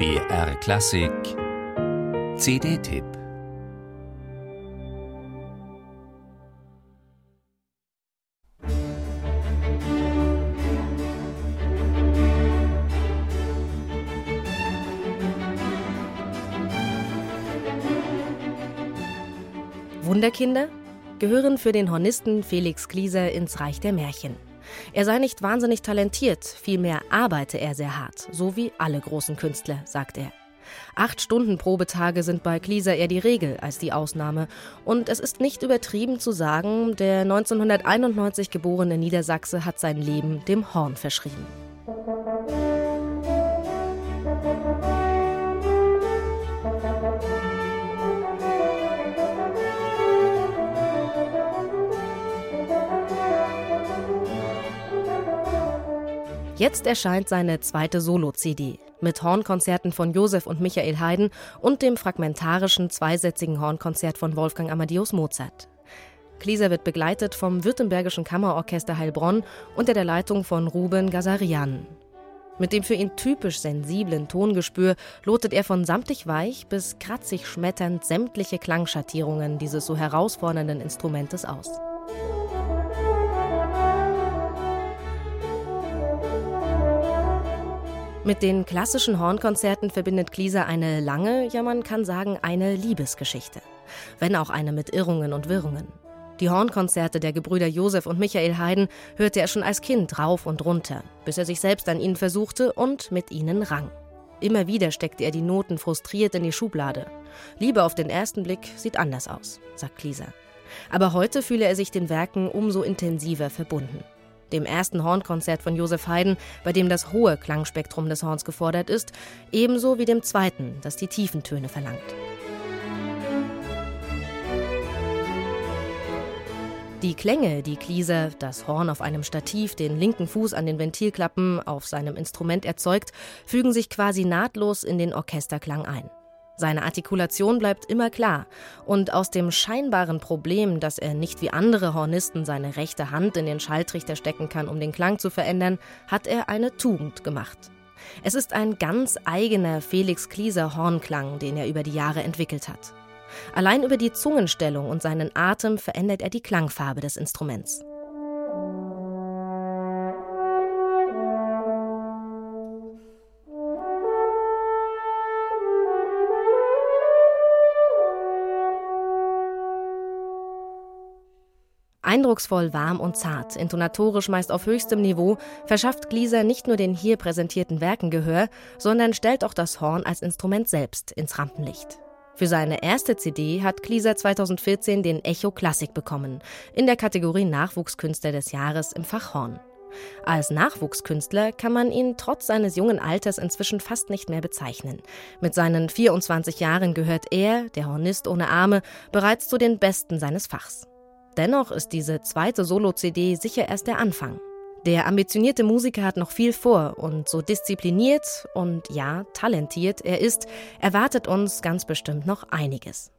BR Klassik CD-Tipp Wunderkinder gehören für den Hornisten Felix Glieser ins Reich der Märchen. Er sei nicht wahnsinnig talentiert, vielmehr arbeite er sehr hart, so wie alle großen Künstler, sagt er. Acht Stunden Probetage sind bei Klieser eher die Regel als die Ausnahme. Und es ist nicht übertrieben zu sagen, der 1991 geborene Niedersachse hat sein Leben dem Horn verschrieben. Jetzt erscheint seine zweite Solo-CD mit Hornkonzerten von Josef und Michael Haydn und dem fragmentarischen zweisätzigen Hornkonzert von Wolfgang Amadeus Mozart. Klieser wird begleitet vom Württembergischen Kammerorchester Heilbronn unter der Leitung von Ruben Gazarian. Mit dem für ihn typisch sensiblen Tongespür lotet er von samtig weich bis kratzig schmetternd sämtliche Klangschattierungen dieses so herausfordernden Instrumentes aus. Mit den klassischen Hornkonzerten verbindet Klieser eine lange, ja man kann sagen eine Liebesgeschichte, wenn auch eine mit Irrungen und Wirrungen. Die Hornkonzerte der Gebrüder Josef und Michael Haydn hörte er schon als Kind rauf und runter, bis er sich selbst an ihnen versuchte und mit ihnen rang. Immer wieder steckte er die Noten frustriert in die Schublade. Liebe auf den ersten Blick sieht anders aus, sagt Klieser. Aber heute fühle er sich den Werken umso intensiver verbunden dem ersten Hornkonzert von Josef Haydn, bei dem das hohe Klangspektrum des Horns gefordert ist, ebenso wie dem zweiten, das die tiefen Töne verlangt. Die Klänge, die Klieser, das Horn auf einem Stativ, den linken Fuß an den Ventilklappen auf seinem Instrument erzeugt, fügen sich quasi nahtlos in den Orchesterklang ein. Seine Artikulation bleibt immer klar und aus dem scheinbaren Problem, dass er nicht wie andere Hornisten seine rechte Hand in den Schalltrichter stecken kann, um den Klang zu verändern, hat er eine Tugend gemacht. Es ist ein ganz eigener Felix Klieser Hornklang, den er über die Jahre entwickelt hat. Allein über die Zungenstellung und seinen Atem verändert er die Klangfarbe des Instruments. Eindrucksvoll warm und zart, intonatorisch meist auf höchstem Niveau, verschafft Glieser nicht nur den hier präsentierten Werken Gehör, sondern stellt auch das Horn als Instrument selbst ins Rampenlicht. Für seine erste CD hat Klieser 2014 den Echo Klassik bekommen, in der Kategorie Nachwuchskünstler des Jahres im Fach Horn. Als Nachwuchskünstler kann man ihn trotz seines jungen Alters inzwischen fast nicht mehr bezeichnen. Mit seinen 24 Jahren gehört er, der Hornist ohne Arme, bereits zu den Besten seines Fachs. Dennoch ist diese zweite Solo-CD sicher erst der Anfang. Der ambitionierte Musiker hat noch viel vor und so diszipliniert und ja, talentiert er ist, erwartet uns ganz bestimmt noch einiges.